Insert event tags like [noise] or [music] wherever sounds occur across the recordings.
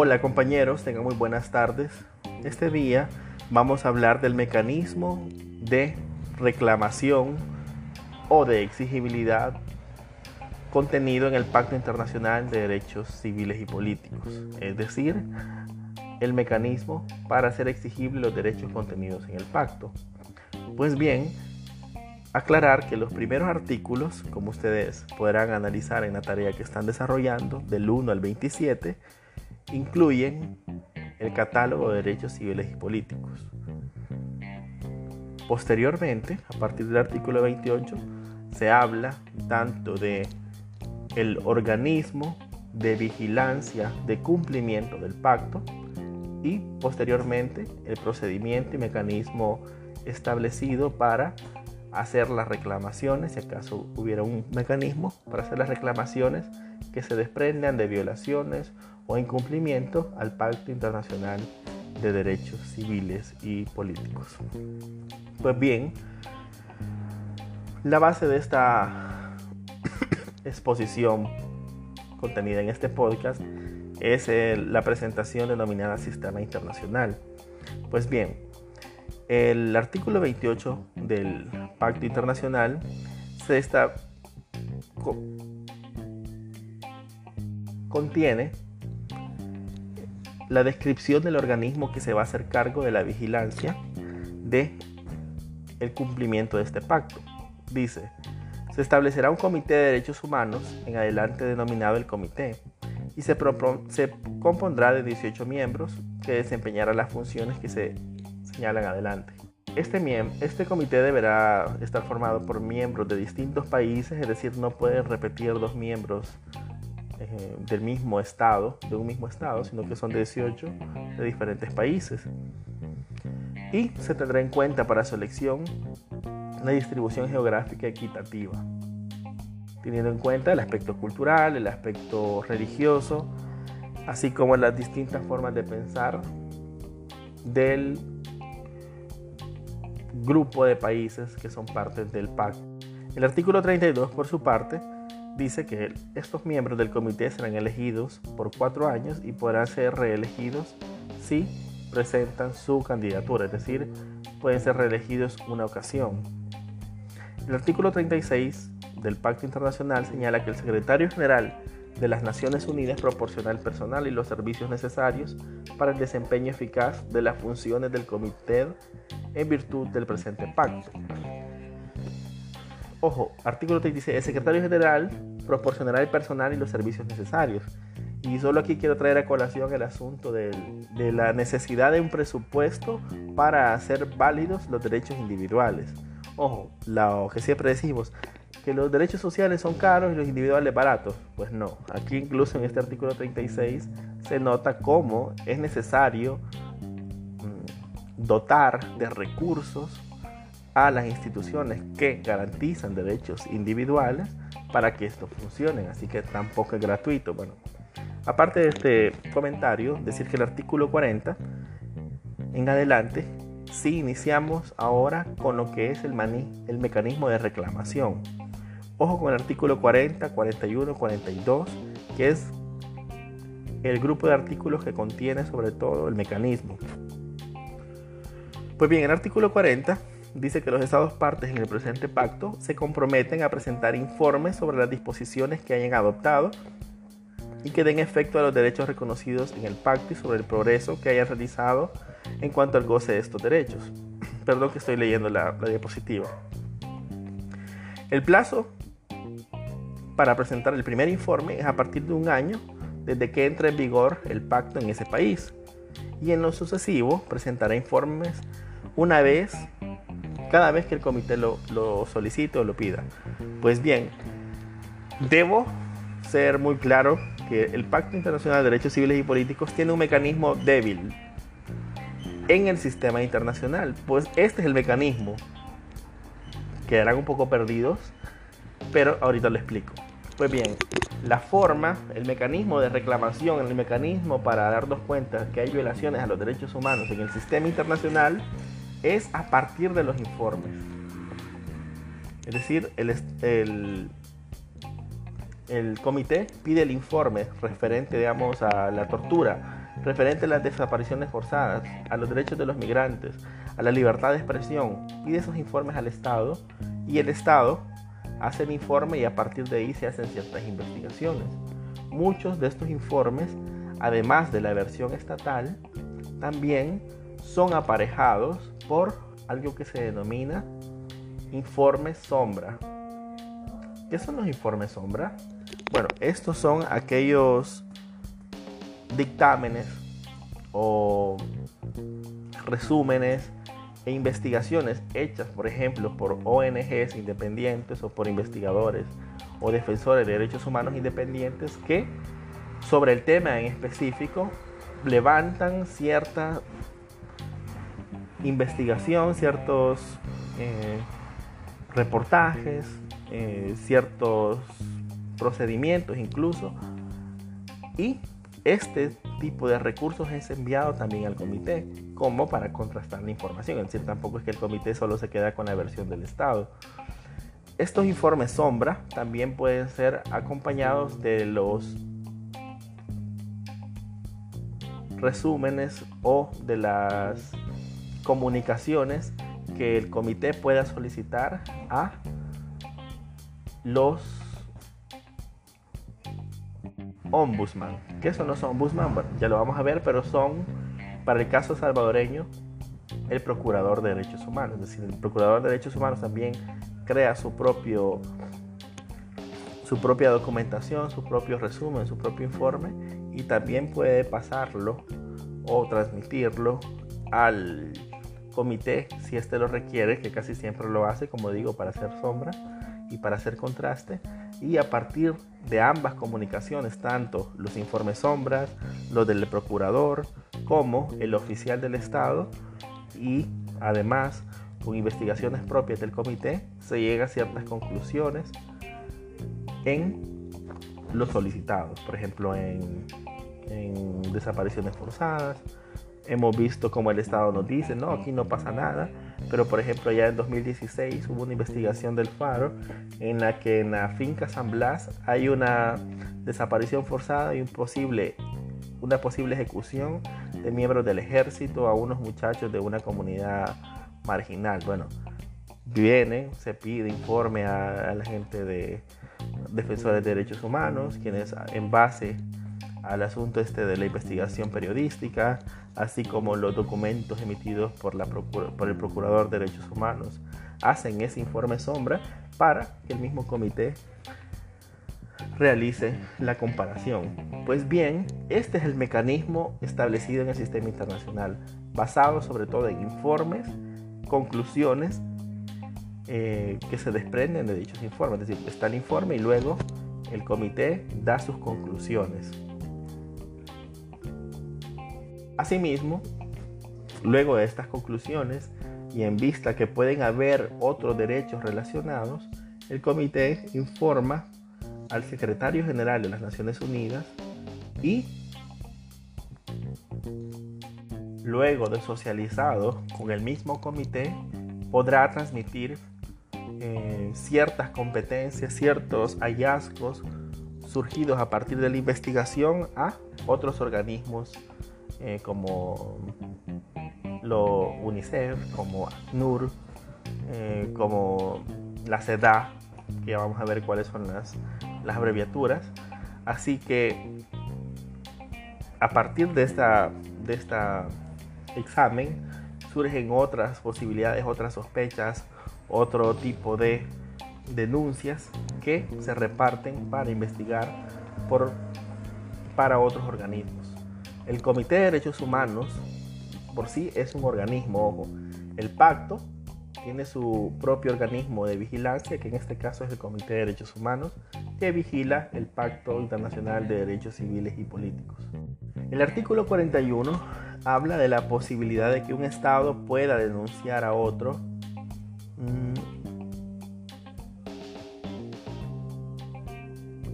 Hola compañeros, tengan muy buenas tardes. Este día vamos a hablar del mecanismo de reclamación o de exigibilidad contenido en el Pacto Internacional de Derechos Civiles y Políticos, es decir, el mecanismo para hacer exigibles los derechos contenidos en el pacto. Pues bien, aclarar que los primeros artículos, como ustedes podrán analizar en la tarea que están desarrollando, del 1 al 27, incluyen el catálogo de derechos civiles y políticos. Posteriormente, a partir del artículo 28, se habla tanto de el organismo de vigilancia de cumplimiento del pacto y posteriormente el procedimiento y mecanismo establecido para hacer las reclamaciones, si acaso hubiera un mecanismo para hacer las reclamaciones que se desprendan de violaciones o incumplimiento al Pacto Internacional de Derechos Civiles y Políticos. Pues bien, la base de esta [coughs] exposición contenida en este podcast es la presentación denominada Sistema Internacional. Pues bien, el artículo 28 del Pacto Internacional se está, contiene la descripción del organismo que se va a hacer cargo de la vigilancia de el cumplimiento de este pacto. Dice, se establecerá un comité de derechos humanos, en adelante denominado el comité, y se, se compondrá de 18 miembros que desempeñarán las funciones que se señalan adelante. Este, este comité deberá estar formado por miembros de distintos países, es decir, no pueden repetir dos miembros eh, del mismo estado, de un mismo estado, sino que son 18 de diferentes países. Y se tendrá en cuenta para su elección la distribución geográfica equitativa, teniendo en cuenta el aspecto cultural, el aspecto religioso, así como las distintas formas de pensar del grupo de países que son parte del pacto. El artículo 32, por su parte, dice que estos miembros del comité serán elegidos por cuatro años y podrán ser reelegidos si presentan su candidatura, es decir, pueden ser reelegidos una ocasión. El artículo 36 del Pacto Internacional señala que el secretario general de las Naciones Unidas proporciona el personal y los servicios necesarios para el desempeño eficaz de las funciones del comité en virtud del presente pacto. Ojo, artículo 36. El secretario general proporcionará el personal y los servicios necesarios. Y solo aquí quiero traer a colación el asunto de, la necesidad de un presupuesto para hacer válidos los derechos individuales. Ojo, lo que siempre decimos, que los derechos sociales son caros y los individuales baratos. Pues no, aquí incluso en este artículo 36 se nota cómo es necesario mm, dotar de recursos a las instituciones que garantizan derechos individuales para que esto funcione, así que tampoco es gratuito. Bueno, aparte de este comentario, decir que el artículo 40 en adelante, sí iniciamos ahora con lo que es el, el mecanismo de reclamación. Ojo con el artículo 40, 41, 42, que es el grupo de artículos que contiene sobre todo el mecanismo. Pues bien, el artículo 40 dice que los Estados partes en el presente pacto se comprometen a presentar informes sobre las disposiciones que hayan adoptado y que den efecto a los derechos reconocidos en el pacto y sobre el progreso que hayan realizado en cuanto al goce de estos derechos. [clears throat] Perdón que estoy leyendo la, la diapositiva. El plazo para presentar el primer informe es a partir de un año desde que entre en vigor el pacto en ese país y en lo sucesivo presentará informes una vez cada vez que el comité lo, solicite o lo pida. Pues bien, debo ser muy claro que el Pacto Internacional de Derechos Civiles y Políticos tiene un mecanismo débil en el sistema internacional. Pues este es el mecanismo. Quedarán un poco perdidos, pero ahorita lo explico. Pues bien, la forma, el mecanismo de reclamación, el mecanismo para darnos cuenta que hay violaciones a los derechos humanos en el sistema internacional es a partir de los informes. Es decir, el, el, comité pide el informe referente, digamos, a la tortura referente a las desapariciones forzadas, a los derechos de los migrantes, a la libertad de expresión, pide esos informes al Estado y el Estado hace el informe y a partir de ahí se hacen ciertas investigaciones. Muchos de estos informes, además de la versión estatal, también son aparejados por algo que se denomina informes sombra. ¿Qué son los informes sombra? Bueno, estos son aquellos dictámenes o resúmenes e investigaciones hechas, por ejemplo, por ONGs independientes o por investigadores o defensores de derechos humanos independientes que sobre el tema en específico levantan cierta investigación, ciertos eh, reportajes, eh, ciertos procedimientos incluso. Y este tipo de recursos es enviado también al comité como para contrastar la información. Es decir, tampoco es que el comité solo se queda con la versión del Estado. Estos informes sombra también pueden ser acompañados de los resúmenes o de las comunicaciones que el comité pueda solicitar a los ombudsman. ¿Qué son los ombudsman? Bueno, ya lo vamos a ver, pero son, para el caso salvadoreño, el procurador de derechos humanos. Es decir, el procurador de derechos humanos también crea su propio su propia documentación, su propio resumen, su propio informe y también puede pasarlo o transmitirlo al comité si éste lo requiere, que casi siempre lo hace, como digo, para hacer sombra y para hacer contraste. Y a partir de ambas comunicaciones, tanto los informes sombras, los del procurador, como el oficial del Estado, y además con investigaciones propias del comité, se llega a ciertas conclusiones en los solicitados, por ejemplo, en desapariciones forzadas, hemos visto como el Estado nos dice, no, aquí no pasa nada, pero por ejemplo ya en 2016 hubo una investigación del Faro en la que en la finca San Blas hay una desaparición forzada y una posible ejecución de miembros del ejército a unos muchachos de una comunidad marginal. Bueno, viene, se pide informe a, a la gente de defensores de derechos humanos, quienes en base al asunto este de la investigación periodística, así como los documentos emitidos por, el Procurador de Derechos Humanos, hacen ese informe sombra para que el mismo comité realice la comparación. Pues bien, este es el mecanismo establecido en el sistema internacional, basado sobre todo en informes, conclusiones eh, que se desprenden de dichos informes. Es decir, está el informe y luego el comité da sus conclusiones. Asimismo, luego de estas conclusiones y en vista que pueden haber otros derechos relacionados, el comité informa al secretario general de las Naciones Unidas y luego de socializado con el mismo comité podrá transmitir eh, ciertas competencias, ciertos hallazgos surgidos a partir de la investigación a otros organismos eh, como lo UNICEF, como ACNUR, eh, como la CEDA, que ya vamos a ver cuáles son las, las abreviaturas. Así que a partir de esta, de esta examen surgen otras posibilidades, otras sospechas, otro tipo de denuncias que se reparten para investigar por, para otros organismos. El Comité de Derechos Humanos por sí es un organismo, ojo. El pacto tiene su propio organismo de vigilancia, que en este caso es el Comité de Derechos Humanos, que vigila el Pacto Internacional de Derechos Civiles y Políticos. El artículo 41 habla de la posibilidad de que un Estado pueda denunciar a otro mm,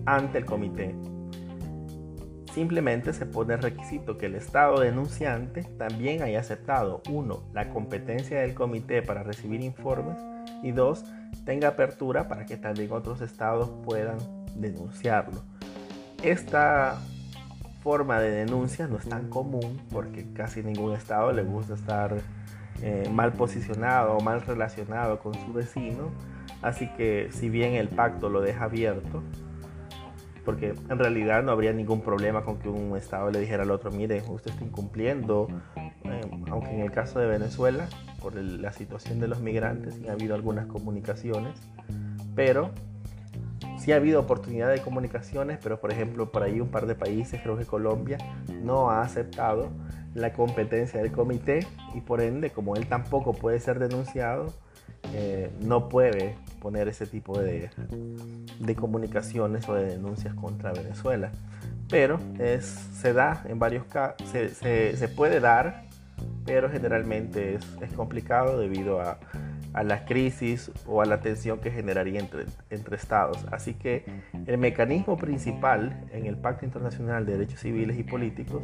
ante el comité Simplemente se pone el requisito que el Estado denunciante también haya aceptado, uno, la competencia del comité para recibir informes y dos, tenga apertura para que también otros estados puedan denunciarlo. Esta forma de denuncia no es tan común porque casi ningún estado le gusta estar eh, mal posicionado o mal relacionado con su vecino. Así que si bien el pacto lo deja abierto, porque en realidad no habría ningún problema con que un estado le dijera al otro, mire, usted está incumpliendo, eh, aunque en el caso de Venezuela, por la situación de los migrantes, ha habido algunas comunicaciones, pero sí ha habido oportunidad de comunicaciones, pero por ejemplo, por ahí un par de países, creo que Colombia, no ha aceptado la competencia del comité y por ende, como él tampoco puede ser denunciado, eh, no puede poner ese tipo de, de, comunicaciones o de denuncias contra Venezuela. Pero se da en varios casos, se, puede dar, pero generalmente es, es complicado debido a, a, la crisis o a la tensión que generaría entre, entre estados. Así que el mecanismo principal en el Pacto Internacional de Derechos Civiles y Políticos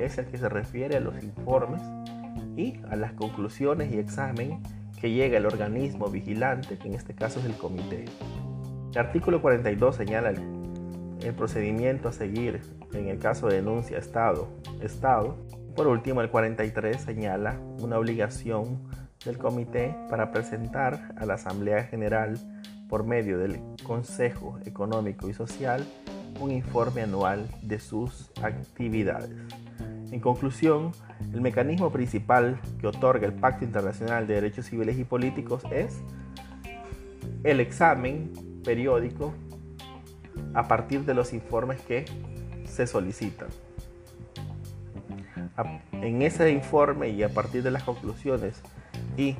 es el que se refiere a los informes y a las conclusiones y examen que llega el organismo vigilante, que en este caso es el comité. El artículo 42 señala el, procedimiento a seguir en el caso de denuncia Estado. Estado. Por último, el 43 señala una obligación del comité para presentar a la Asamblea General por medio del Consejo Económico y Social un informe anual de sus actividades. En conclusión, el mecanismo principal que otorga el Pacto Internacional de Derechos Civiles y Políticos es el examen periódico a partir de los informes que se solicitan. En ese informe y a partir de las conclusiones y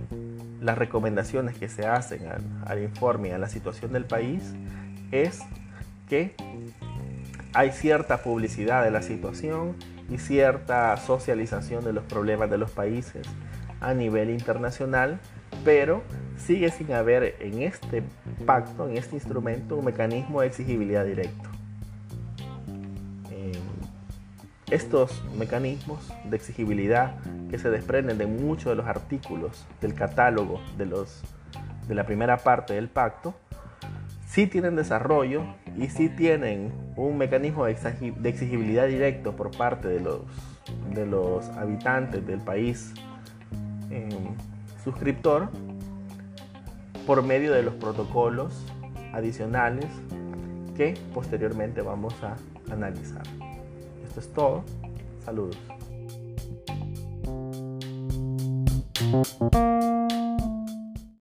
las recomendaciones que se hacen al, informe y a la situación del país es que hay cierta publicidad de la situación y cierta socialización de los problemas de los países a nivel internacional, pero sigue sin haber en este pacto, en este instrumento, un mecanismo de exigibilidad directo. Eh, estos mecanismos de exigibilidad que se desprenden de muchos de los artículos del catálogo de, los, de la primera parte del pacto, sí tienen desarrollo y sí tienen un mecanismo de exigibilidad directo por parte de los, habitantes del país eh, suscriptor por medio de los protocolos adicionales que posteriormente vamos a analizar. Esto es todo. Saludos.